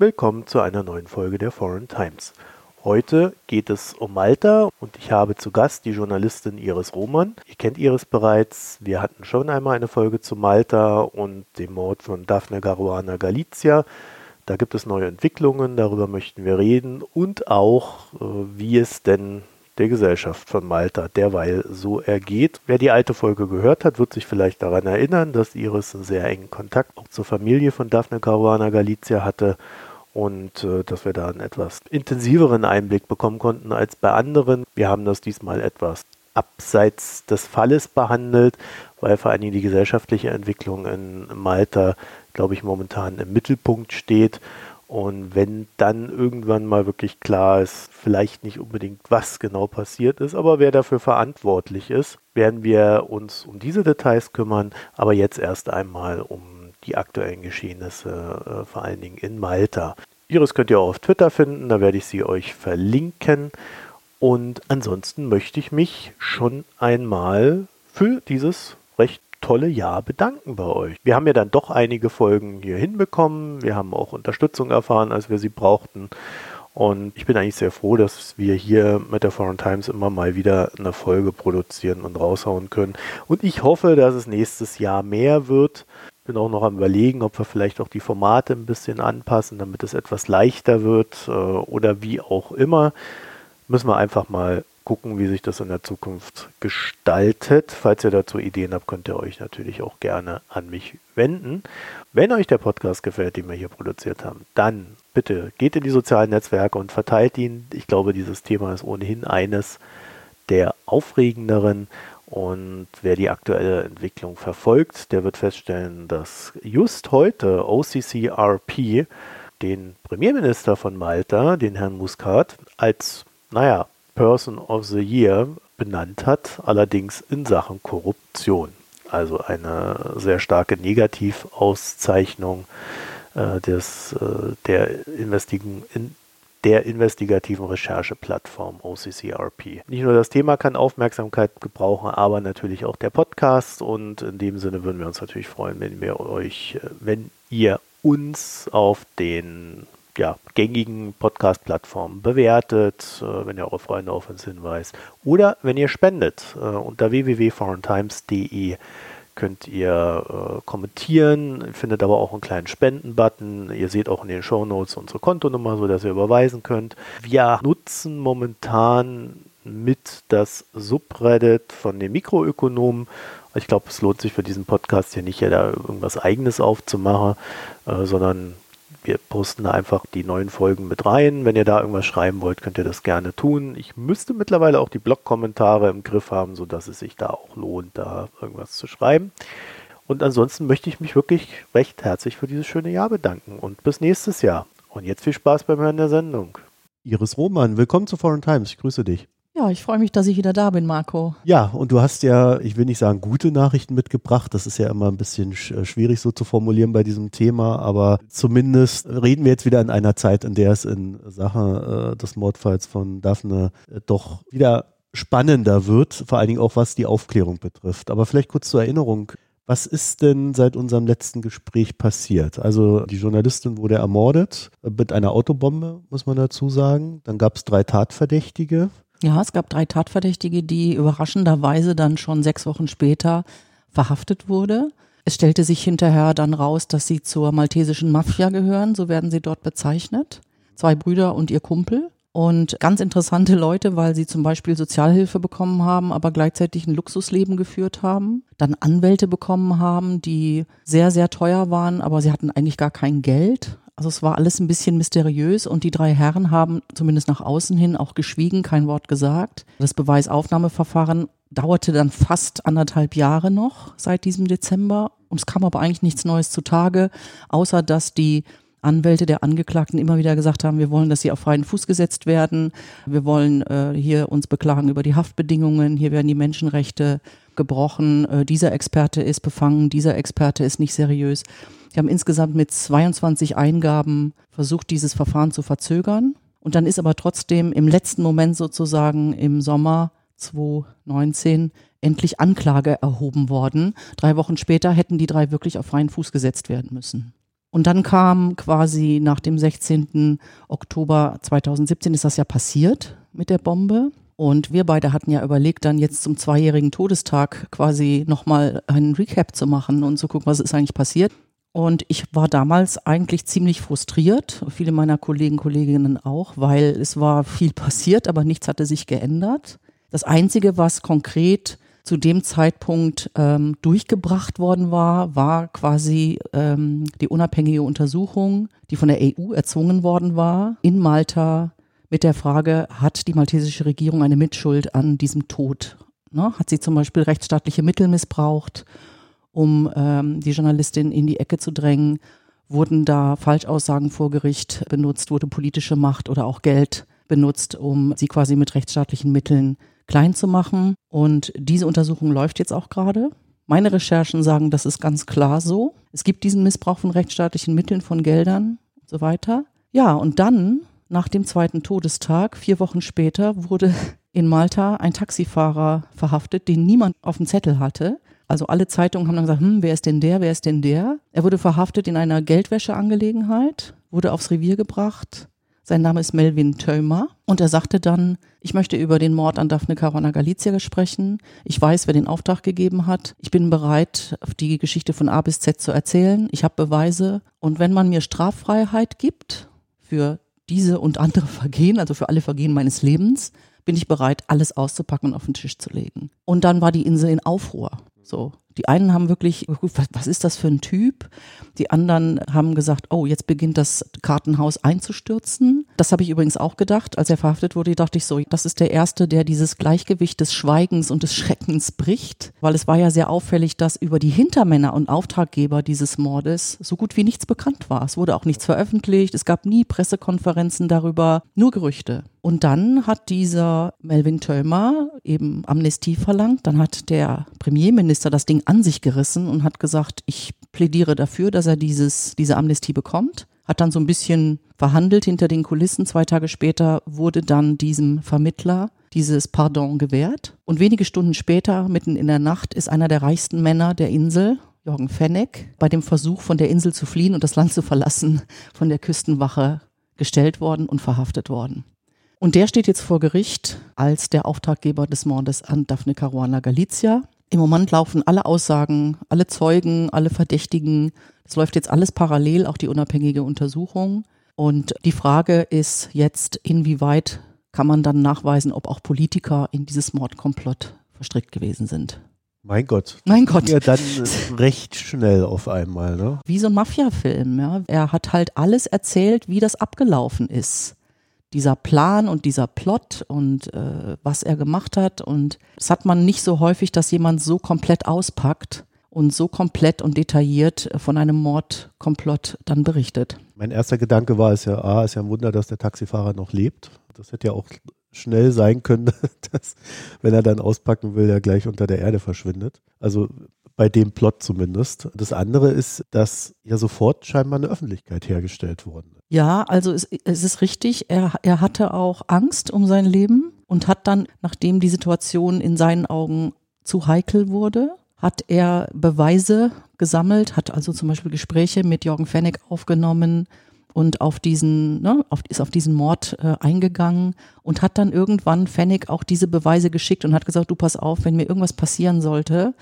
Willkommen zu einer neuen Folge der Foreign Times. Heute geht es um Malta und ich habe zu Gast die Journalistin Iris Roman. Ihr kennt Iris bereits. Wir hatten schon einmal eine Folge zu Malta und dem Mord von Daphne Caruana Galizia. Da gibt es neue Entwicklungen, darüber möchten wir reden und auch, äh, wie es denn der Gesellschaft von Malta derweil so ergeht. Wer die alte Folge gehört hat, wird sich vielleicht daran erinnern, dass Iris einen sehr engen Kontakt auch zur Familie von Daphne Caruana Galizia hatte und äh, dass wir da einen etwas intensiveren Einblick bekommen konnten als bei anderen. Wir haben das diesmal etwas abseits des Falles behandelt, weil vor allen Dingen die gesellschaftliche Entwicklung in Malta, glaube ich, momentan im Mittelpunkt steht. Und wenn dann irgendwann mal wirklich klar ist, vielleicht nicht unbedingt, was genau passiert ist, aber wer dafür verantwortlich ist, werden wir uns um diese Details kümmern, aber jetzt erst einmal um die aktuellen Geschehnisse, äh, vor allen Dingen in Malta. Iris könnt ihr auch auf Twitter finden, da werde ich sie euch verlinken. Und ansonsten möchte ich mich schon einmal für dieses recht tolle Jahr bedanken bei euch. Wir haben ja dann doch einige Folgen hier hinbekommen. Wir haben auch Unterstützung erfahren, als wir sie brauchten. Und ich bin eigentlich sehr froh, dass wir hier mit der Foreign Times immer mal wieder eine Folge produzieren und raushauen können. Und ich hoffe, dass es nächstes Jahr mehr wird bin auch noch am überlegen, ob wir vielleicht auch die Formate ein bisschen anpassen, damit es etwas leichter wird äh, oder wie auch immer. Müssen wir einfach mal gucken, wie sich das in der Zukunft gestaltet. Falls ihr dazu Ideen habt, könnt ihr euch natürlich auch gerne an mich wenden. Wenn euch der Podcast gefällt, den wir hier produziert haben, dann bitte geht in die sozialen Netzwerke und verteilt ihn. Ich glaube, dieses Thema ist ohnehin eines der aufregenderen und wer die aktuelle Entwicklung verfolgt, der wird feststellen, dass just heute OCCRP den Premierminister von Malta, den Herrn Muscat, als, naja, Person of the Year benannt hat, allerdings in Sachen Korruption. Also eine sehr starke Negativauszeichnung äh, des, äh, der Investigen, in, der investigativen Rechercheplattform OCCRP. Nicht nur das Thema kann Aufmerksamkeit gebrauchen, aber natürlich auch der Podcast und in dem Sinne würden wir uns natürlich freuen, wenn wir euch, äh, wenn ihr uns auf den ja, gängigen Podcast-Plattformen bewertet, äh, wenn ihr eure Freunde auf uns hinweist oder wenn ihr spendet äh, unter www.foreigntimes.de könnt ihr äh, kommentieren, findet aber auch einen kleinen Spenden-Button. Ihr seht auch in den Show Notes unsere Kontonummer, sodass ihr überweisen könnt. Wir nutzen momentan mit das Subreddit von den Mikroökonomen. Ich glaube, es lohnt sich für diesen Podcast hier nicht, ja, da irgendwas Eigenes aufzumachen, äh, sondern wir posten da einfach die neuen Folgen mit rein. Wenn ihr da irgendwas schreiben wollt, könnt ihr das gerne tun. Ich müsste mittlerweile auch die Blog-Kommentare im Griff haben, sodass es sich da auch lohnt, da irgendwas zu schreiben. Und ansonsten möchte ich mich wirklich recht herzlich für dieses schöne Jahr bedanken und bis nächstes Jahr. Und jetzt viel Spaß beim Hören der Sendung. Iris Roman, willkommen zu Foreign Times. Ich grüße dich. Ja, ich freue mich, dass ich wieder da bin, Marco. Ja, und du hast ja, ich will nicht sagen gute Nachrichten mitgebracht, das ist ja immer ein bisschen äh, schwierig so zu formulieren bei diesem Thema, aber zumindest reden wir jetzt wieder in einer Zeit, in der es in Sachen äh, des Mordfalls von Daphne äh, doch wieder spannender wird, vor allen Dingen auch was die Aufklärung betrifft. Aber vielleicht kurz zur Erinnerung. Was ist denn seit unserem letzten Gespräch passiert? Also die Journalistin wurde ermordet mit einer Autobombe, muss man dazu sagen. Dann gab es drei Tatverdächtige. Ja, es gab drei Tatverdächtige, die überraschenderweise dann schon sechs Wochen später verhaftet wurde. Es stellte sich hinterher dann raus, dass sie zur maltesischen Mafia gehören, so werden sie dort bezeichnet. Zwei Brüder und ihr Kumpel. Und ganz interessante Leute, weil sie zum Beispiel Sozialhilfe bekommen haben, aber gleichzeitig ein Luxusleben geführt haben. Dann Anwälte bekommen haben, die sehr, sehr teuer waren, aber sie hatten eigentlich gar kein Geld. Also es war alles ein bisschen mysteriös und die drei Herren haben zumindest nach außen hin auch geschwiegen, kein Wort gesagt. Das Beweisaufnahmeverfahren dauerte dann fast anderthalb Jahre noch seit diesem Dezember und es kam aber eigentlich nichts Neues zutage, außer dass die Anwälte der Angeklagten immer wieder gesagt haben, wir wollen, dass sie auf freien Fuß gesetzt werden. Wir wollen äh, hier uns beklagen über die Haftbedingungen. Hier werden die Menschenrechte gebrochen. Äh, dieser Experte ist befangen. Dieser Experte ist nicht seriös. Die haben insgesamt mit 22 Eingaben versucht, dieses Verfahren zu verzögern. Und dann ist aber trotzdem im letzten Moment sozusagen im Sommer 2019 endlich Anklage erhoben worden. Drei Wochen später hätten die drei wirklich auf freien Fuß gesetzt werden müssen. Und dann kam quasi nach dem 16. Oktober 2017 ist das ja passiert mit der Bombe. Und wir beide hatten ja überlegt, dann jetzt zum zweijährigen Todestag quasi nochmal einen Recap zu machen und zu gucken, was ist eigentlich passiert. Und ich war damals eigentlich ziemlich frustriert, viele meiner Kollegen, Kolleginnen auch, weil es war viel passiert, aber nichts hatte sich geändert. Das Einzige, was konkret zu dem Zeitpunkt ähm, durchgebracht worden war, war quasi ähm, die unabhängige Untersuchung, die von der EU erzwungen worden war in Malta mit der Frage, hat die maltesische Regierung eine Mitschuld an diesem Tod? Ne? Hat sie zum Beispiel rechtsstaatliche Mittel missbraucht, um ähm, die Journalistin in die Ecke zu drängen? Wurden da Falschaussagen vor Gericht benutzt? Wurde politische Macht oder auch Geld benutzt, um sie quasi mit rechtsstaatlichen Mitteln klein zu machen? Und diese Untersuchung läuft jetzt auch gerade. Meine Recherchen sagen, das ist ganz klar so. Es gibt diesen Missbrauch von rechtsstaatlichen Mitteln, von Geldern und so weiter. Ja, und dann nach dem zweiten Todestag, vier Wochen später, wurde in Malta ein Taxifahrer verhaftet, den niemand auf dem Zettel hatte. Also alle Zeitungen haben dann gesagt, hm, wer ist denn der, wer ist denn der? Er wurde verhaftet in einer Geldwäscheangelegenheit, wurde aufs Revier gebracht. Sein Name ist Melvin Tömer und er sagte dann, ich möchte über den Mord an Daphne Caruana Galizia sprechen. Ich weiß, wer den Auftrag gegeben hat. Ich bin bereit, die Geschichte von A bis Z zu erzählen. Ich habe Beweise und wenn man mir Straffreiheit gibt für diese und andere Vergehen, also für alle Vergehen meines Lebens, bin ich bereit, alles auszupacken und auf den Tisch zu legen. Und dann war die Insel in Aufruhr. So, die einen haben wirklich, was ist das für ein Typ? Die anderen haben gesagt, oh, jetzt beginnt das Kartenhaus einzustürzen. Das habe ich übrigens auch gedacht. Als er verhaftet wurde, dachte ich so, das ist der Erste, der dieses Gleichgewicht des Schweigens und des Schreckens bricht. Weil es war ja sehr auffällig, dass über die Hintermänner und Auftraggeber dieses Mordes so gut wie nichts bekannt war. Es wurde auch nichts veröffentlicht. Es gab nie Pressekonferenzen darüber, nur Gerüchte. Und dann hat dieser Melvin Tömer eben Amnestie verlangt. Dann hat der Premierminister das Ding an sich gerissen und hat gesagt, ich plädiere dafür, dass er dieses, diese Amnestie bekommt. Hat dann so ein bisschen verhandelt hinter den Kulissen. Zwei Tage später wurde dann diesem Vermittler dieses Pardon gewährt. Und wenige Stunden später, mitten in der Nacht, ist einer der reichsten Männer der Insel, Jorgen Fenneck, bei dem Versuch, von der Insel zu fliehen und das Land zu verlassen, von der Küstenwache gestellt worden und verhaftet worden. Und der steht jetzt vor Gericht als der Auftraggeber des Mordes an Daphne Caruana Galizia. Im Moment laufen alle Aussagen, alle Zeugen, alle Verdächtigen. Es läuft jetzt alles parallel, auch die unabhängige Untersuchung. Und die Frage ist jetzt, inwieweit kann man dann nachweisen, ob auch Politiker in dieses Mordkomplott verstrickt gewesen sind. Mein Gott. Mein Gott. Ja, dann recht schnell auf einmal, ne? Wie so ein Mafia-Film, ja. Er hat halt alles erzählt, wie das abgelaufen ist dieser Plan und dieser Plot und äh, was er gemacht hat. Und das hat man nicht so häufig, dass jemand so komplett auspackt und so komplett und detailliert von einem Mordkomplott dann berichtet. Mein erster Gedanke war es ja, ah, ist ja ein Wunder, dass der Taxifahrer noch lebt. Das hätte ja auch schnell sein können, dass, wenn er dann auspacken will, er gleich unter der Erde verschwindet. Also bei dem Plot zumindest. Das andere ist, dass ja sofort scheinbar eine Öffentlichkeit hergestellt worden ist. Ja, also es, es ist richtig, er, er hatte auch Angst um sein Leben und hat dann, nachdem die Situation in seinen Augen zu heikel wurde, hat er Beweise gesammelt, hat also zum Beispiel Gespräche mit Jorgen Fenneck aufgenommen und auf diesen, ne, auf, ist auf diesen Mord äh, eingegangen und hat dann irgendwann Fenneck auch diese Beweise geschickt und hat gesagt, du pass auf, wenn mir irgendwas passieren sollte,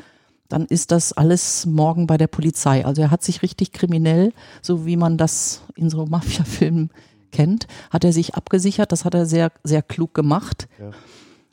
dann ist das alles morgen bei der Polizei. Also er hat sich richtig kriminell, so wie man das in so Mafia-Filmen kennt, hat er sich abgesichert. Das hat er sehr, sehr klug gemacht. Ja.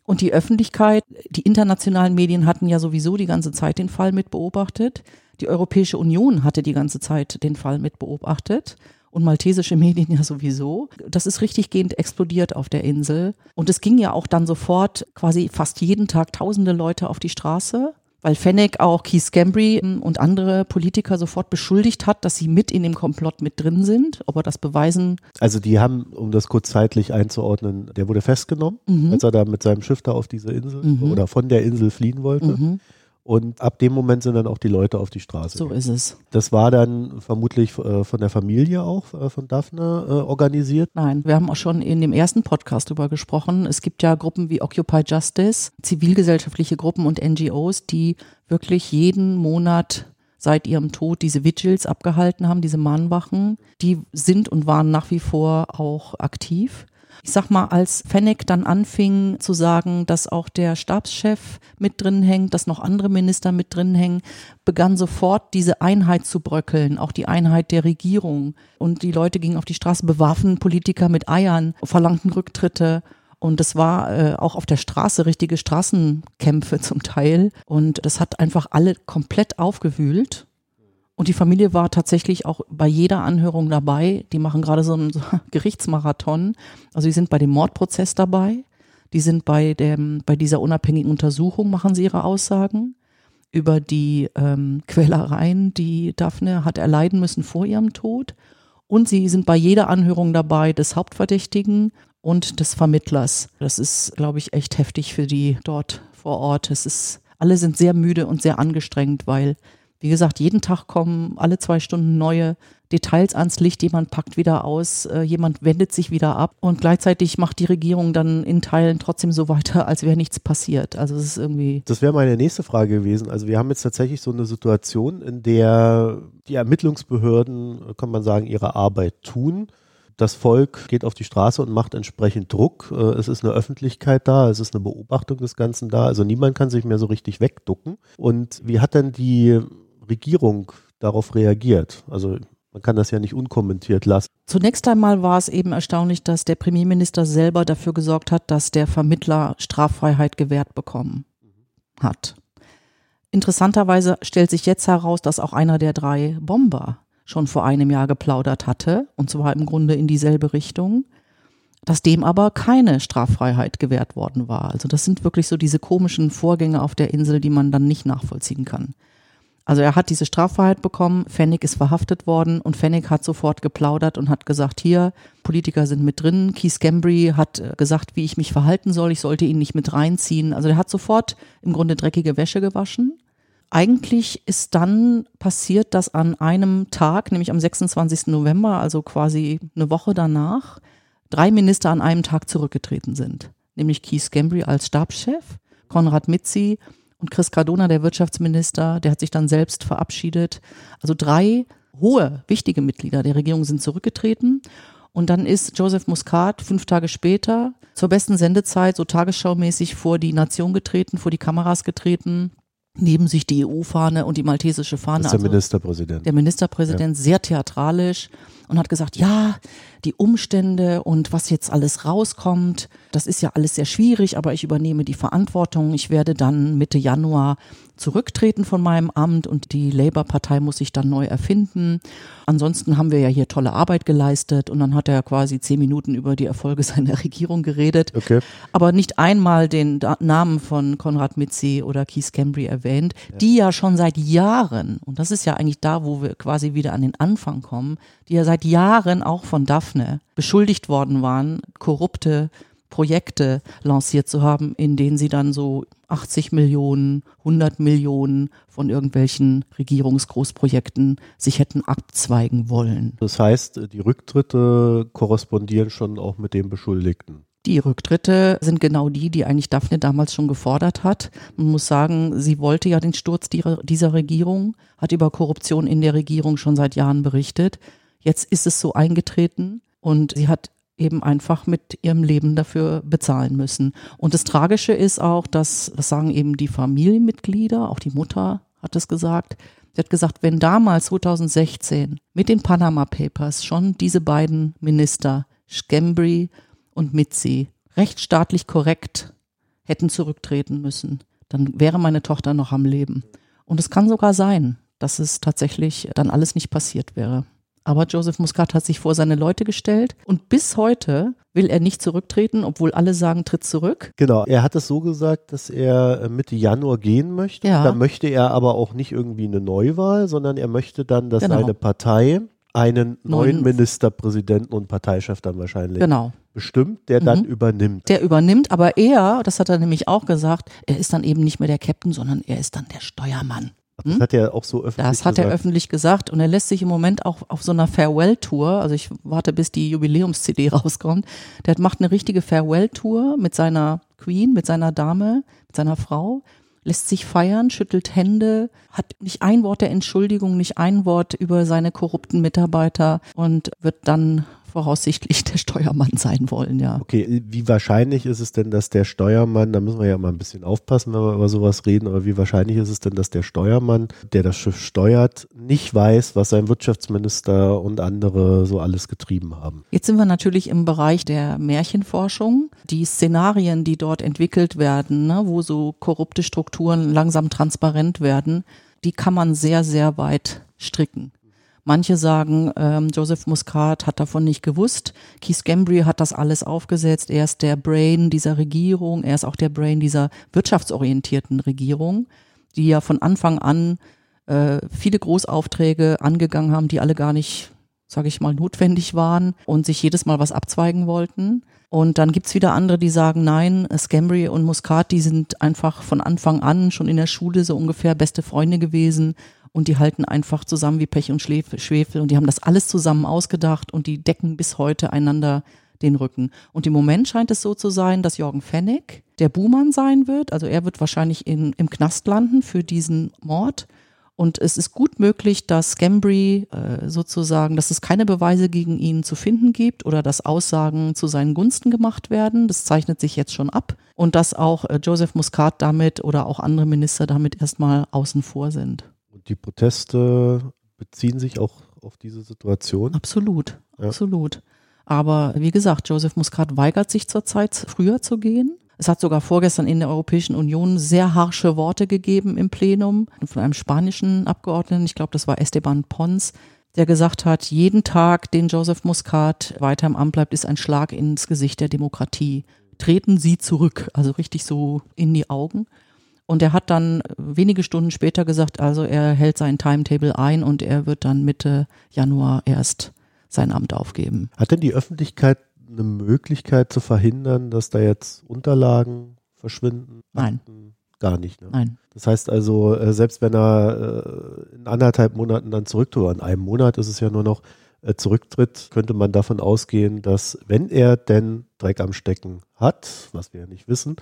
Und die Öffentlichkeit, die internationalen Medien hatten ja sowieso die ganze Zeit den Fall mit beobachtet. Die Europäische Union hatte die ganze Zeit den Fall mit beobachtet und maltesische Medien ja sowieso. Das ist richtig gehend explodiert auf der Insel. Und es ging ja auch dann sofort quasi fast jeden Tag tausende Leute auf die Straße weil Fennec auch Keith Scambry und andere Politiker sofort beschuldigt hat, dass sie mit in dem Komplott mit drin sind, ob er das beweisen. Also die haben, um das kurz zeitlich einzuordnen, der wurde festgenommen, mhm. als er da mit seinem Schiff da auf diese Insel mhm. oder von der Insel fliehen wollte. Mhm. Und ab dem Moment sind dann auch die Leute auf die Straße. So ist es. Das war dann vermutlich äh, von der Familie auch, äh, von Daphne, äh, organisiert? Nein, wir haben auch schon in dem ersten Podcast darüber gesprochen. Es gibt ja Gruppen wie Occupy Justice, zivilgesellschaftliche Gruppen und NGOs, die wirklich jeden Monat seit ihrem Tod diese Vigils abgehalten haben, diese Mahnwachen, die sind und waren nach wie vor auch aktiv. Ich sag mal, als Fennec dann anfing zu sagen, dass auch der Stabschef mit drin hängt, dass noch andere Minister mit drin hängen, begann sofort diese Einheit zu bröckeln, auch die Einheit der Regierung. Und die Leute gingen auf die Straße, bewarfen Politiker mit Eiern, verlangten Rücktritte. Und es war äh, auch auf der Straße richtige Straßenkämpfe zum Teil. Und das hat einfach alle komplett aufgewühlt. Und die Familie war tatsächlich auch bei jeder Anhörung dabei. Die machen gerade so einen Gerichtsmarathon. Also die sind bei dem Mordprozess dabei. Die sind bei dem, bei dieser unabhängigen Untersuchung machen sie ihre Aussagen über die ähm, Quälereien, die Daphne hat erleiden müssen vor ihrem Tod. Und sie sind bei jeder Anhörung dabei des Hauptverdächtigen und des Vermittlers. Das ist, glaube ich, echt heftig für die dort vor Ort. Es ist, alle sind sehr müde und sehr angestrengt, weil wie gesagt, jeden Tag kommen alle zwei Stunden neue Details ans Licht, jemand packt wieder aus, äh, jemand wendet sich wieder ab und gleichzeitig macht die Regierung dann in Teilen trotzdem so weiter, als wäre nichts passiert. Also es ist irgendwie. Das wäre meine nächste Frage gewesen. Also wir haben jetzt tatsächlich so eine Situation, in der die Ermittlungsbehörden, kann man sagen, ihre Arbeit tun das Volk geht auf die Straße und macht entsprechend Druck. Äh, es ist eine Öffentlichkeit da, es ist eine Beobachtung des Ganzen da. Also niemand kann sich mehr so richtig wegducken. Und wie hat denn die Regierung darauf reagiert? Also man kann das ja nicht unkommentiert lassen. Zunächst einmal war es eben erstaunlich, dass der Premierminister selber dafür gesorgt hat, dass der Vermittler Straffreiheit gewährt bekommen hat. Interessanterweise stellt sich jetzt heraus, dass auch einer der drei Bomber schon vor einem Jahr geplaudert hatte, und zwar im Grunde in dieselbe Richtung, dass dem aber keine Straffreiheit gewährt worden war. Also das sind wirklich so diese komischen Vorgänge auf der Insel, die man dann nicht nachvollziehen kann. Also er hat diese Straffreiheit bekommen, Fennig ist verhaftet worden und Fennig hat sofort geplaudert und hat gesagt, hier, Politiker sind mit drin, Keith Gambry hat äh, gesagt, wie ich mich verhalten soll, ich sollte ihn nicht mit reinziehen. Also er hat sofort im Grunde dreckige Wäsche gewaschen. Eigentlich ist dann passiert, dass an einem Tag, nämlich am 26. November, also quasi eine Woche danach, drei Minister an einem Tag zurückgetreten sind. Nämlich Keith Gambry als Stabschef, Konrad Mitzi und Chris Cardona, der Wirtschaftsminister, der hat sich dann selbst verabschiedet. Also drei hohe, wichtige Mitglieder der Regierung sind zurückgetreten. Und dann ist Joseph Muscat fünf Tage später zur besten Sendezeit, so tagesschaumäßig, vor die Nation getreten, vor die Kameras getreten, neben sich die EU-Fahne und die maltesische Fahne. Das ist der also Ministerpräsident. Der Ministerpräsident, ja. sehr theatralisch und hat gesagt, ja, die Umstände und was jetzt alles rauskommt, das ist ja alles sehr schwierig, aber ich übernehme die Verantwortung. Ich werde dann Mitte Januar zurücktreten von meinem Amt und die Labour-Partei muss sich dann neu erfinden. Ansonsten haben wir ja hier tolle Arbeit geleistet und dann hat er quasi zehn Minuten über die Erfolge seiner Regierung geredet, okay. aber nicht einmal den Namen von Konrad Mitzi oder Keith Cambry erwähnt, die ja schon seit Jahren, und das ist ja eigentlich da, wo wir quasi wieder an den Anfang kommen, die ja seit Jahren auch von Daphne beschuldigt worden waren, korrupte Projekte lanciert zu haben, in denen sie dann so 80 Millionen, 100 Millionen von irgendwelchen Regierungsgroßprojekten sich hätten abzweigen wollen. Das heißt, die Rücktritte korrespondieren schon auch mit den Beschuldigten. Die Rücktritte sind genau die, die eigentlich Daphne damals schon gefordert hat. Man muss sagen, sie wollte ja den Sturz dieser Regierung, hat über Korruption in der Regierung schon seit Jahren berichtet. Jetzt ist es so eingetreten und sie hat eben einfach mit ihrem Leben dafür bezahlen müssen. Und das Tragische ist auch, dass, das sagen eben die Familienmitglieder, auch die Mutter hat es gesagt, sie hat gesagt, wenn damals 2016 mit den Panama Papers schon diese beiden Minister, Schembri und Mitzi, rechtsstaatlich korrekt hätten zurücktreten müssen, dann wäre meine Tochter noch am Leben. Und es kann sogar sein, dass es tatsächlich dann alles nicht passiert wäre. Aber Joseph Muscat hat sich vor seine Leute gestellt und bis heute will er nicht zurücktreten, obwohl alle sagen, tritt zurück. Genau, er hat es so gesagt, dass er äh, Mitte Januar gehen möchte. Ja. Da möchte er aber auch nicht irgendwie eine Neuwahl, sondern er möchte dann, dass genau. seine Partei einen neuen Ministerpräsidenten und Parteichef dann wahrscheinlich genau. bestimmt, der mhm. dann übernimmt. Der übernimmt, aber er, das hat er nämlich auch gesagt, er ist dann eben nicht mehr der Captain, sondern er ist dann der Steuermann. Das hm? hat er auch so öffentlich gesagt. Das hat gesagt. er öffentlich gesagt und er lässt sich im Moment auch auf so einer Farewell-Tour, also ich warte, bis die Jubiläums-CD rauskommt, der macht eine richtige Farewell-Tour mit seiner Queen, mit seiner Dame, mit seiner Frau. lässt sich feiern, schüttelt Hände, hat nicht ein Wort der Entschuldigung, nicht ein Wort über seine korrupten Mitarbeiter und wird dann voraussichtlich der Steuermann sein wollen, ja. Okay, wie wahrscheinlich ist es denn, dass der Steuermann, da müssen wir ja mal ein bisschen aufpassen, wenn wir über sowas reden, aber wie wahrscheinlich ist es denn, dass der Steuermann, der das Schiff steuert, nicht weiß, was sein Wirtschaftsminister und andere so alles getrieben haben? Jetzt sind wir natürlich im Bereich der Märchenforschung. Die Szenarien, die dort entwickelt werden, ne, wo so korrupte Strukturen langsam transparent werden, die kann man sehr, sehr weit stricken. Manche sagen, ähm, Joseph Muscat hat davon nicht gewusst. Keith Gambry hat das alles aufgesetzt. Er ist der Brain dieser Regierung. Er ist auch der Brain dieser wirtschaftsorientierten Regierung, die ja von Anfang an äh, viele Großaufträge angegangen haben, die alle gar nicht, sage ich mal, notwendig waren und sich jedes Mal was abzweigen wollten. Und dann gibt's wieder andere, die sagen, nein, Scambry und Muscat, die sind einfach von Anfang an schon in der Schule so ungefähr beste Freunde gewesen und die halten einfach zusammen wie Pech und Schwefel und die haben das alles zusammen ausgedacht und die decken bis heute einander den Rücken. Und im Moment scheint es so zu sein, dass Jorgen Fennig der Buhmann sein wird. Also er wird wahrscheinlich in, im Knast landen für diesen Mord. Und es ist gut möglich, dass Gambry äh, sozusagen, dass es keine Beweise gegen ihn zu finden gibt oder dass Aussagen zu seinen Gunsten gemacht werden. Das zeichnet sich jetzt schon ab. Und dass auch äh, Joseph Muscat damit oder auch andere Minister damit erstmal außen vor sind die Proteste beziehen sich auch auf diese Situation? Absolut, ja. absolut. Aber wie gesagt, Joseph Muscat weigert sich zurzeit, früher zu gehen. Es hat sogar vorgestern in der Europäischen Union sehr harsche Worte gegeben im Plenum von einem spanischen Abgeordneten, ich glaube, das war Esteban Pons, der gesagt hat, jeden Tag, den Joseph Muscat weiter im Amt bleibt, ist ein Schlag ins Gesicht der Demokratie. Treten Sie zurück, also richtig so in die Augen. Und er hat dann wenige Stunden später gesagt, also er hält sein Timetable ein und er wird dann Mitte Januar erst sein Amt aufgeben. Hat denn die Öffentlichkeit eine Möglichkeit zu verhindern, dass da jetzt Unterlagen verschwinden? Nein. Gar nicht. Ne? Nein. Das heißt also, äh, selbst wenn er äh, in anderthalb Monaten dann zurücktritt, in einem Monat ist es ja nur noch, äh, zurücktritt, könnte man davon ausgehen, dass wenn er denn Dreck am Stecken hat, was wir ja nicht wissen,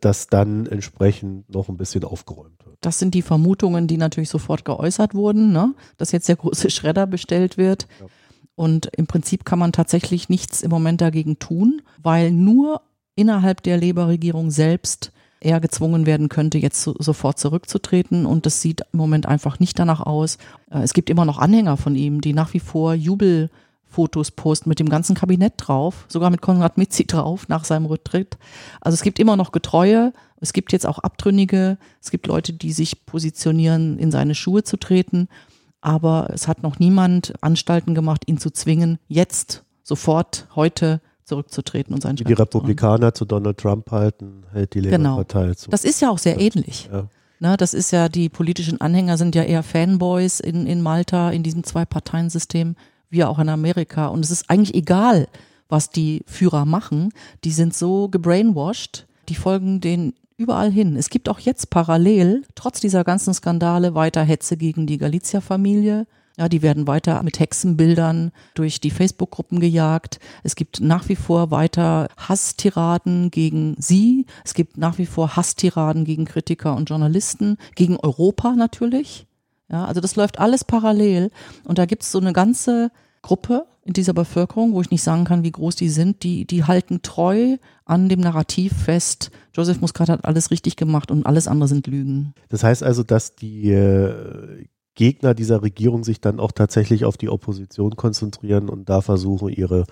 dass dann entsprechend noch ein bisschen aufgeräumt wird. Das sind die Vermutungen, die natürlich sofort geäußert wurden, ne? dass jetzt der große Schredder bestellt wird. Ja. Und im Prinzip kann man tatsächlich nichts im Moment dagegen tun, weil nur innerhalb der Labour-Regierung selbst er gezwungen werden könnte, jetzt so, sofort zurückzutreten. Und das sieht im Moment einfach nicht danach aus. Äh, es gibt immer noch Anhänger von ihm, die nach wie vor Jubel Fotos posten mit dem ganzen Kabinett drauf, sogar mit Konrad Mitzi drauf nach seinem Rücktritt. Also es gibt immer noch Getreue, es gibt jetzt auch Abtrünnige, es gibt Leute, die sich positionieren, in seine Schuhe zu treten, aber es hat noch niemand Anstalten gemacht, ihn zu zwingen, jetzt, sofort, heute zurückzutreten und seinen Wie die Republikaner zu Donald Trump halten, hält die Labour-Partei genau. zu. Das ist ja auch sehr ähnlich. Ja. Na, das ist ja, die politischen Anhänger sind ja eher Fanboys in, in Malta, in diesem Zwei-Parteien-System wie auch in Amerika. Und es ist eigentlich egal, was die Führer machen. Die sind so gebrainwashed, die folgen den überall hin. Es gibt auch jetzt parallel, trotz dieser ganzen Skandale, weiter Hetze gegen die Galizia-Familie. Ja, die werden weiter mit Hexenbildern durch die Facebook-Gruppen gejagt. Es gibt nach wie vor weiter Hasstiraden gegen sie. Es gibt nach wie vor Hasstiraden gegen Kritiker und Journalisten, gegen Europa natürlich. Ja, also das läuft alles parallel und da gibt es so eine ganze Gruppe in dieser Bevölkerung, wo ich nicht sagen kann, wie groß die sind, die, die halten treu an dem Narrativ fest, Joseph Muscat hat alles richtig gemacht und alles andere sind Lügen. Das heißt also, dass die äh, Gegner dieser Regierung sich dann auch tatsächlich auf die Opposition konzentrieren und da versuchen, ihre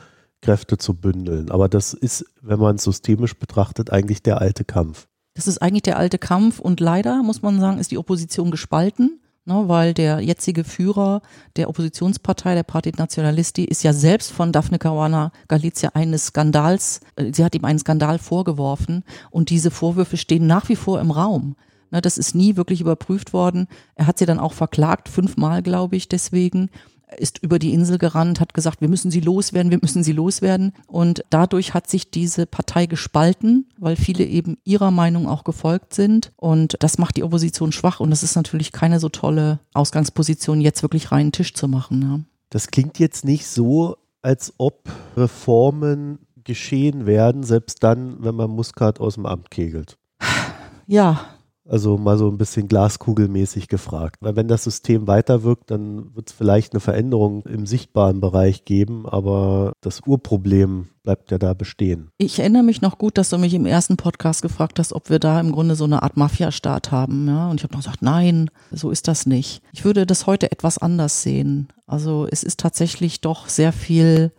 Kräfte zu bündeln. Aber das ist, wenn man es systemisch betrachtet, eigentlich der alte Kampf. Das ist eigentlich der alte Kampf und leider, muss man sagen, ist die Opposition gespalten ne, weil der jetzige Führer der Oppositionspartei, der Partito Nazionalisti, ist ja selbst von Daphne Caruana Galizia eines Skandals, äh, sie hat ihm einen Skandal vorgeworfen und diese Vorwürfe stehen nach wie vor im Raum. Ne, das ist nie wirklich überprüft worden. Er hat sie dann auch verklagt, fünfmal, glaube ich, deswegen ist über die Insel gerannt, hat gesagt, wir müssen sie loswerden, wir müssen sie loswerden. Und dadurch hat sich diese Partei gespalten, weil viele eben ihrer Meinung auch gefolgt sind. Und das macht die Opposition schwach. Und das ist natürlich keine so tolle Ausgangsposition, jetzt wirklich reinen Tisch zu machen. Ja. Das klingt jetzt nicht so, als ob Reformen geschehen werden, selbst dann, wenn man Muscat aus dem Amt kegelt. Ja, Also mal so ein bisschen glaskugelmäßig gefragt. Weil wenn das System weiterwirkt, dann wird es vielleicht eine Veränderung im sichtbaren Bereich geben, aber das Urproblem bleibt ja da bestehen. Ich erinnere mich noch gut, dass du mich im ersten Podcast gefragt hast, ob wir da im Grunde so eine Art Mafia-Staat haben. Ja? Und ich habe noch gesagt, nein, so ist das nicht. Ich würde das heute etwas anders sehen. Also es ist tatsächlich doch sehr viel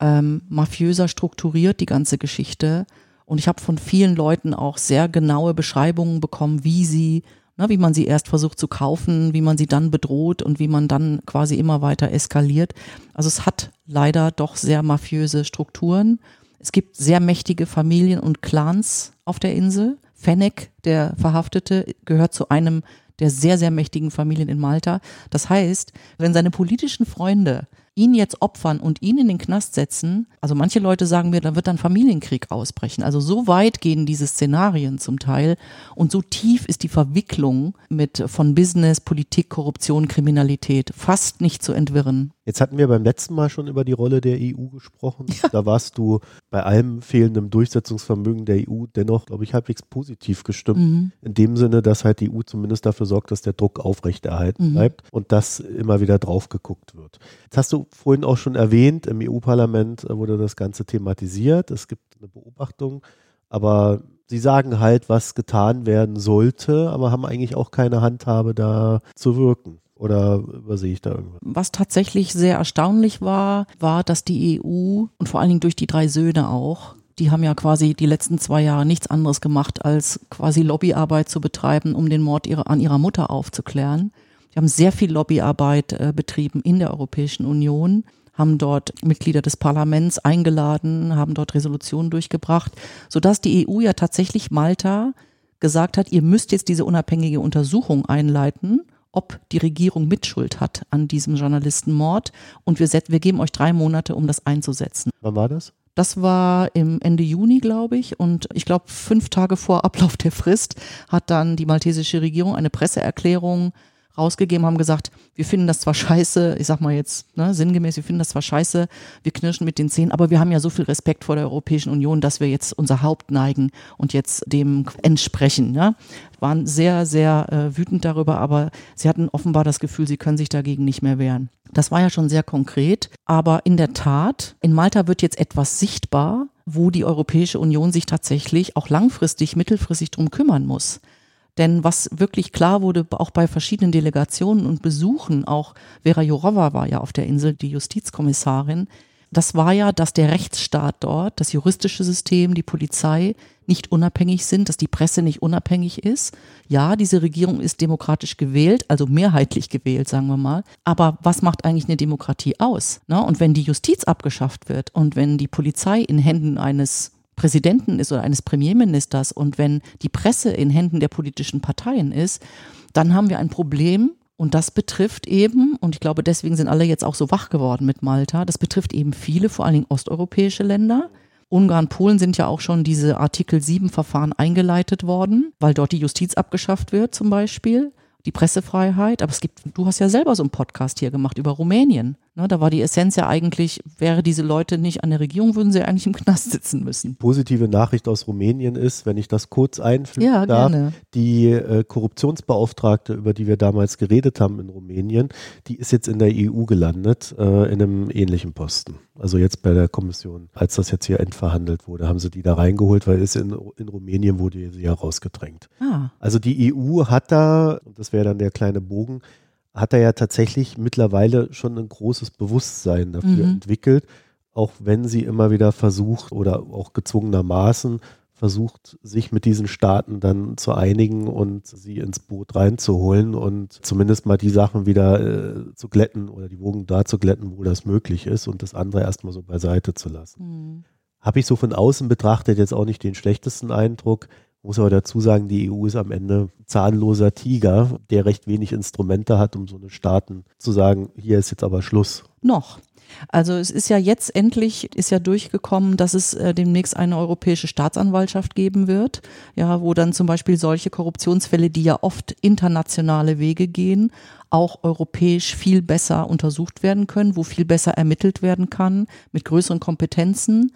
ähm, mafiöser strukturiert, die ganze Geschichte. Und ich habe von vielen Leuten auch sehr genaue Beschreibungen bekommen, wie sie, na, wie man sie erst versucht zu kaufen, wie man sie dann bedroht und wie man dann quasi immer weiter eskaliert. Also es hat leider doch sehr mafiöse Strukturen. Es gibt sehr mächtige Familien und Clans auf der Insel. Fennec, der Verhaftete, gehört zu einem der sehr, sehr mächtigen Familien in Malta. Das heißt, wenn seine politischen Freunde ihn jetzt opfern und ihn in den Knast setzen, also manche Leute sagen mir, da wird dann Familienkrieg ausbrechen. Also so weit gehen diese Szenarien zum Teil und so tief ist die Verwicklung mit von Business, Politik, Korruption, Kriminalität fast nicht zu entwirren. Jetzt hatten wir beim letzten Mal schon über die Rolle der EU gesprochen. Ja. Da warst du bei allem fehlenden Durchsetzungsvermögen der EU dennoch, glaube ich, halbwegs positiv gestimmt. Mhm. In dem Sinne, dass halt die EU zumindest dafür sorgt, dass der Druck aufrechterhalten mhm. bleibt und dass immer wieder drauf geguckt wird. Jetzt hast du vorhin auch schon erwähnt, im EU-Parlament wurde das Ganze thematisiert. Es gibt eine Beobachtung, aber sie sagen halt, was getan werden sollte, aber haben eigentlich auch keine Handhabe da zu wirken. Oder übersehe ich da irgendwas? Was tatsächlich sehr erstaunlich war, war, dass die EU und vor allen Dingen durch die drei Söhne auch, die haben ja quasi die letzten zwei Jahre nichts anderes gemacht, als quasi Lobbyarbeit zu betreiben, um den Mord ihrer, an ihrer Mutter aufzuklären. Die haben sehr viel Lobbyarbeit äh, betrieben in der Europäischen Union, haben dort Mitglieder des Parlaments eingeladen, haben dort Resolutionen durchgebracht, sodass die EU ja tatsächlich Malta gesagt hat, ihr müsst jetzt diese unabhängige Untersuchung einleiten ob die Regierung Mitschuld hat an diesem Journalistenmord. Und wir, wir geben euch drei Monate, um das einzusetzen. Wann war das? Das war im Ende Juni, glaube ich. Und ich glaube, fünf Tage vor Ablauf der Frist hat dann die maltesische Regierung eine Presseerklärung rausgegeben, haben gesagt, wir finden das zwar scheiße, ich sag mal jetzt ne, sinngemäß, wir finden das zwar scheiße, wir knirschen mit den Zähnen, aber wir haben ja so viel Respekt vor der Europäischen Union, dass wir jetzt unser Haupt neigen und jetzt dem entsprechen. Ne? Waren sehr, sehr äh, wütend darüber, aber sie hatten offenbar das Gefühl, sie können sich dagegen nicht mehr wehren. Das war ja schon sehr konkret, aber in der Tat, in Malta wird jetzt etwas sichtbar, wo die Europäische Union sich tatsächlich auch langfristig, mittelfristig drum kümmern muss. Denn was wirklich klar wurde, auch bei verschiedenen Delegationen und Besuchen, auch Vera Jourova war ja auf der Insel, die Justizkommissarin, das war ja, dass der Rechtsstaat dort, das juristische System, die Polizei nicht unabhängig sind, dass die Presse nicht unabhängig ist. Ja, diese Regierung ist demokratisch gewählt, also mehrheitlich gewählt, sagen wir mal. Aber was macht eigentlich eine Demokratie aus? Na, und wenn die Justiz abgeschafft wird und wenn die Polizei in Händen eines Präsidenten ist oder eines Premierministers und wenn die Presse in Händen der politischen Parteien ist, dann haben wir ein Problem. Und das betrifft eben, und ich glaube, deswegen sind alle jetzt auch so wach geworden mit Malta, das betrifft eben viele, vor allen Dingen osteuropäische Länder. Ungarn, Polen sind ja auch schon diese Artikel 7 Verfahren eingeleitet worden, weil dort die Justiz abgeschafft wird zum Beispiel, die Pressefreiheit. Aber es gibt, du hast ja selber so einen Podcast hier gemacht über Rumänien. Ne, da war die Essenz ja eigentlich, wäre diese Leute nicht an der Regierung, würden sie eigentlich im Knast sitzen müssen. Positive Nachricht aus Rumänien ist, wenn ich das kurz einfügen ja, darf, gerne. die äh, Korruptionsbeauftragte, über die wir damals geredet haben in Rumänien, die ist jetzt in der EU gelandet, äh, in einem ähnlichen Posten. Also jetzt bei der Kommission, als das jetzt hier endverhandelt wurde, haben sie die da reingeholt, weil es in, in Rumänien wurde sie ja rausgedrängt. Ah. Also die EU hat da, und das wäre dann der kleine Bogen, hat er ja tatsächlich mittlerweile schon ein großes Bewusstsein dafür mhm. entwickelt, auch wenn sie immer wieder versucht oder auch gezwungenermaßen versucht, sich mit diesen Staaten dann zu einigen und sie ins Boot reinzuholen und zumindest mal die Sachen wieder äh, zu glätten oder die Wogen da zu glätten, wo das möglich ist und das andere erstmal so beiseite zu lassen. Mhm. Habe ich so von außen betrachtet jetzt auch nicht den schlechtesten Eindruck. Muss aber dazu sagen, die EU ist am Ende zahnloser Tiger, der recht wenig Instrumente hat, um so eine Staaten zu sagen, hier ist jetzt aber Schluss. Noch. Also es ist ja jetzt endlich, ist ja durchgekommen, dass es äh, demnächst eine europäische Staatsanwaltschaft geben wird, ja, wo dann zum Beispiel solche Korruptionsfälle, die ja oft internationale Wege gehen, auch europäisch viel besser untersucht werden können, wo viel besser ermittelt werden kann, mit größeren Kompetenzen.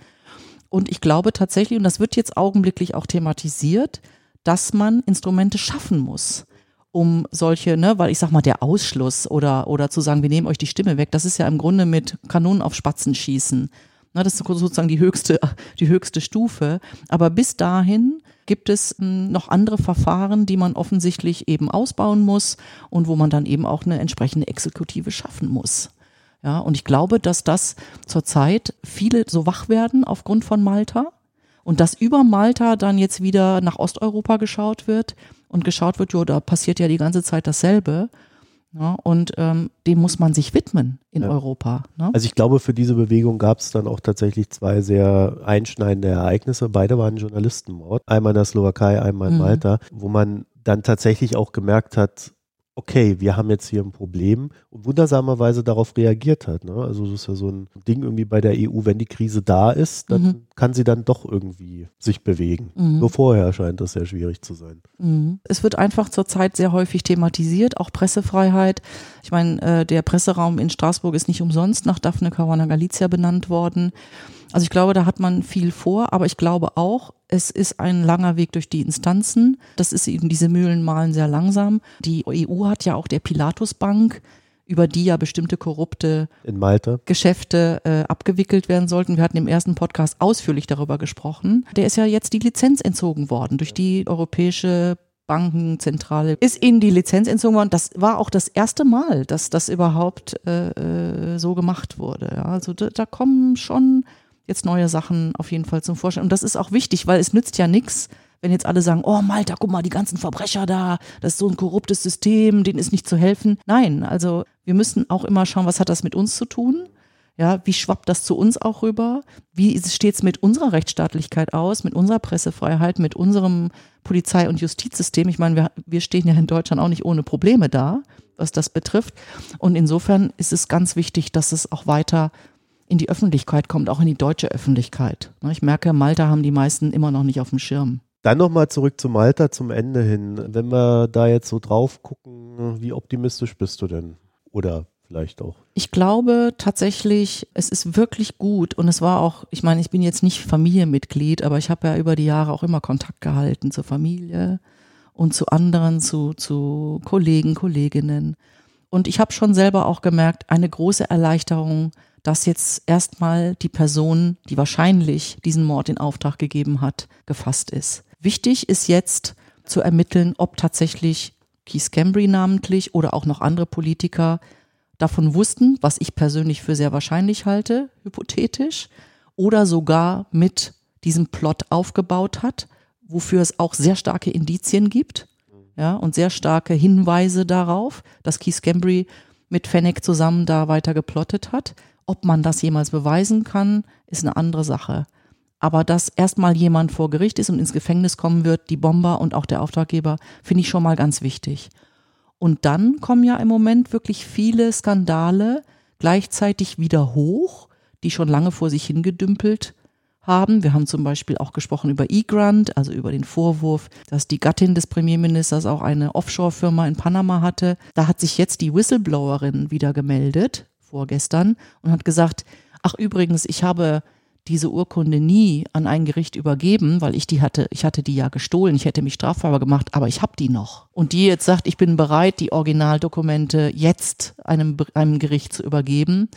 Und ich glaube tatsächlich, und das wird jetzt augenblicklich auch thematisiert, dass man Instrumente schaffen muss um solche, ne, weil ich sag mal, der Ausschluss oder, oder zu sagen, wir nehmen euch die Stimme weg, das ist ja im Grunde mit Kanonen auf Spatzen schießen. Ne, das ist sozusagen die höchste, die höchste Stufe. Aber bis dahin gibt es hm, noch andere Verfahren, die man offensichtlich eben ausbauen muss und wo man dann eben auch eine entsprechende Exekutive schaffen muss. Ja, und ich glaube, dass das zurzeit viele so wach werden aufgrund von Malta und dass über Malta dann jetzt wieder nach Osteuropa geschaut wird und geschaut wird, jo, da passiert ja die ganze Zeit dasselbe. Ja, und ähm, dem muss man sich widmen in ja. Europa. Ne? Also ich glaube, für diese Bewegung gab es dann auch tatsächlich zwei sehr einschneidende Ereignisse. Beide waren Journalistenmord. Einmal in der Slowakei, einmal in mhm. Malta, wo man dann tatsächlich auch gemerkt hat, okay, wir haben jetzt hier ein Problem und wundersamerweise darauf reagiert hat. Ne? Also das ist ja so ein Ding irgendwie bei der EU, wenn die Krise da ist, dann mhm. kann sie dann doch irgendwie sich bewegen. Mhm. Nur vorher scheint das sehr schwierig zu sein. Mhm. Es wird einfach zurzeit sehr häufig thematisiert, auch Pressefreiheit. Ich meine, äh, der Presseraum in Straßburg ist nicht umsonst nach Daphne Caruana Galizia benannt worden. Also ich glaube, da hat man viel vor, aber ich glaube auch, es ist ein langer Weg durch die Instanzen. Das ist eben, diese Mühlen malen sehr langsam. Die EU hat ja auch der Pilatus Bank, über die ja bestimmte korrupte Geschäfte äh, abgewickelt werden sollten. Wir hatten im ersten Podcast ausführlich darüber gesprochen. Der ist ja jetzt die Lizenz entzogen worden durch die Europäische Bankenzentrale ist ihnen die Lizenz entzogen worden. Das war auch das erste Mal, dass das überhaupt äh, äh so gemacht wurde. Also da, da kommen schon jetzt neue Sachen auf jeden Fall zum Vorschein. Und das ist auch wichtig, weil es nützt ja nichts, wenn jetzt alle sagen, oh Malta, guck mal, die ganzen Verbrecher da, das ist so ein korruptes System, denen ist nicht zu helfen. Nein, also wir müssen auch immer schauen, was hat das mit uns zu tun? Ja, wie schwappt das zu uns auch rüber? Wie steht es mit unserer Rechtsstaatlichkeit aus, mit unserer Pressefreiheit, mit unserem Polizei- und Justizsystem? Ich meine, wir, wir stehen ja in Deutschland auch nicht ohne Probleme da, was das betrifft. Und insofern ist es ganz wichtig, dass es auch weiter in die Öffentlichkeit kommt, auch in die deutsche Öffentlichkeit. Ne, ich merke, Malta haben die meisten immer noch nicht auf dem Schirm. Dann nochmal zurück zu Malta zum Ende hin. Wenn wir da jetzt so drauf gucken, wie optimistisch bist du denn? Oder vielleicht auch? Ich glaube tatsächlich, es ist wirklich gut und es war auch, ich meine, ich bin jetzt nicht Familienmitglied, aber ich habe ja über die Jahre auch immer Kontakt gehalten zur Familie und zu anderen, zu, zu Kollegen, Kolleginnen. Und ich habe schon selber auch gemerkt, eine große Erleichterung, dass jetzt erstmal die Person, die wahrscheinlich diesen Mord in Auftrag gegeben hat, gefasst ist. Wichtig ist jetzt zu ermitteln, ob tatsächlich Keith Cambry namentlich oder auch noch andere Politiker davon wussten, was ich persönlich für sehr wahrscheinlich halte, hypothetisch, oder sogar mit diesem Plot aufgebaut hat, wofür es auch sehr starke Indizien gibt, ja, und sehr starke Hinweise darauf, dass Keith Cambry mit Fennec zusammen da weiter geplottet hat. Ob man das jemals beweisen kann, ist eine andere Sache. Aber dass erstmal jemand vor Gericht ist und ins Gefängnis kommen wird, die Bomber und auch der Auftraggeber, finde ich schon mal ganz wichtig. Und dann kommen ja im Moment wirklich viele Skandale gleichzeitig wieder hoch, die schon lange vor sich hingedümpelt haben. Wir haben zum Beispiel auch gesprochen über E-Grant, also über den Vorwurf, dass die Gattin des Premierministers auch eine Offshore-Firma in Panama hatte. Da hat sich jetzt die Whistleblowerin wieder gemeldet, vorgestern und hat gesagt, ach übrigens, ich habe diese Urkunde nie an ein Gericht übergeben, weil ich die hatte, ich hatte die ja gestohlen, ich hätte mich strafbar gemacht, aber ich habe die noch. Und die jetzt sagt, ich bin bereit, die Originaldokumente jetzt einem, einem Gericht zu übergeben,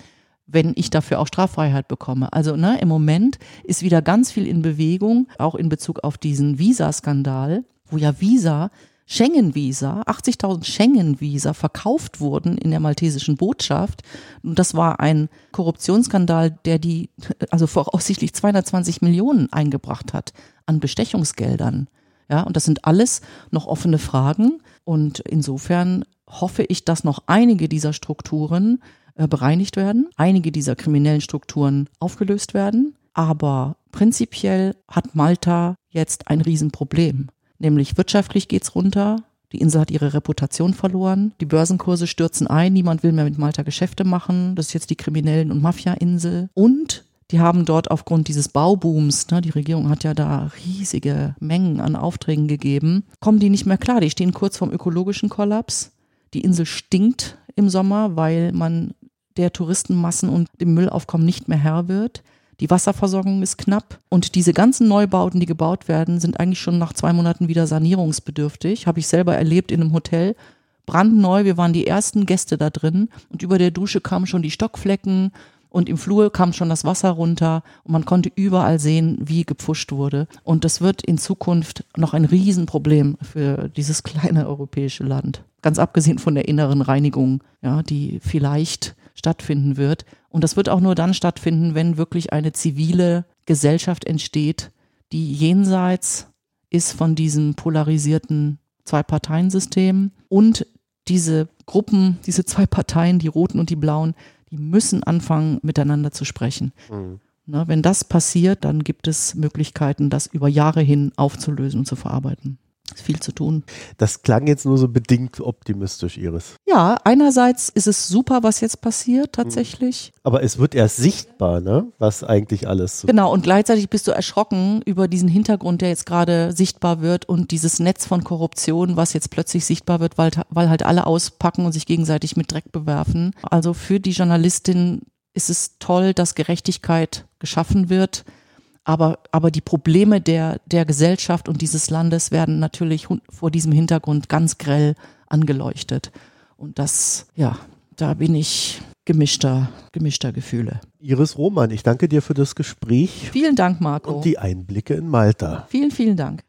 wenn ich dafür auch Straffreiheit bekomme. Also ne, im Moment ist wieder ganz viel in Bewegung, auch in Bezug auf diesen Visa-Skandal, wo ja Visa Schengen-Visa, 80.000 Schengen-Visa verkauft wurden in der maltesischen Botschaft. Und das war ein Korruptionsskandal, der die, also voraussichtlich 220 Millionen eingebracht hat an Bestechungsgeldern. Ja, und das sind alles noch offene Fragen. Und insofern hoffe ich, dass noch einige dieser Strukturen äh, bereinigt werden, einige dieser kriminellen Strukturen aufgelöst werden. Aber prinzipiell hat Malta jetzt ein Riesenproblem. Nämlich wirtschaftlich geht's runter. Die Insel hat ihre Reputation verloren. Die Börsenkurse stürzen ein. Niemand will mehr mit Malta Geschäfte machen. Das ist jetzt die Kriminellen- und Mafia-Insel. Und die haben dort aufgrund dieses Baubooms, ne, die Regierung hat ja da riesige Mengen an Aufträgen gegeben, kommen die nicht mehr klar. Die stehen kurz vorm ökologischen Kollaps. Die Insel stinkt im Sommer, weil man der Touristenmassen und dem Müllaufkommen nicht mehr Herr wird. Die Wasserversorgung ist knapp und diese ganzen Neubauten, die gebaut werden, sind eigentlich schon nach zwei Monaten wieder sanierungsbedürftig. Habe ich selber erlebt in einem Hotel. Brandneu, wir waren die ersten Gäste da drin und über der Dusche kamen schon die Stockflecken und im Flur kam schon das Wasser runter und man konnte überall sehen, wie gepfuscht wurde. Und das wird in Zukunft noch ein Riesenproblem für dieses kleine europäische Land. Ganz abgesehen von der inneren Reinigung, ja, die vielleicht stattfinden wird. Und das wird auch nur dann stattfinden, wenn wirklich eine zivile Gesellschaft entsteht, die jenseits ist von diesem polarisierten Zwei-Parteien-System und diese Gruppen, diese zwei Parteien, die Roten und die Blauen, die müssen anfangen, miteinander zu sprechen. Mhm. Na, wenn das passiert, dann gibt es Möglichkeiten, das über Jahre hin aufzulösen und zu verarbeiten viel zu tun. Das klang jetzt nur so bedingt optimistisch, Iris. Ja, einerseits ist es super, was jetzt passiert tatsächlich. Hm. Aber es wird erst sichtbar, ne? Was eigentlich alles. Genau, und gleichzeitig bist du erschrocken über diesen Hintergrund, der jetzt gerade sichtbar wird und dieses Netz von Korruption, was jetzt plötzlich sichtbar wird, weil, weil halt alle auspacken und sich gegenseitig mit Dreck bewerfen. Also für die Journalistin ist es toll, dass Gerechtigkeit geschaffen wird aber, aber die Probleme der, der Gesellschaft und dieses Landes werden natürlich vor diesem Hintergrund ganz grell angeleuchtet. Und das, ja, da bin ich gemischter, gemischter Gefühle. Iris Roman, ich danke dir für das Gespräch. Vielen Dank, Marco. Und die Einblicke in Malta. Vielen, vielen Dank.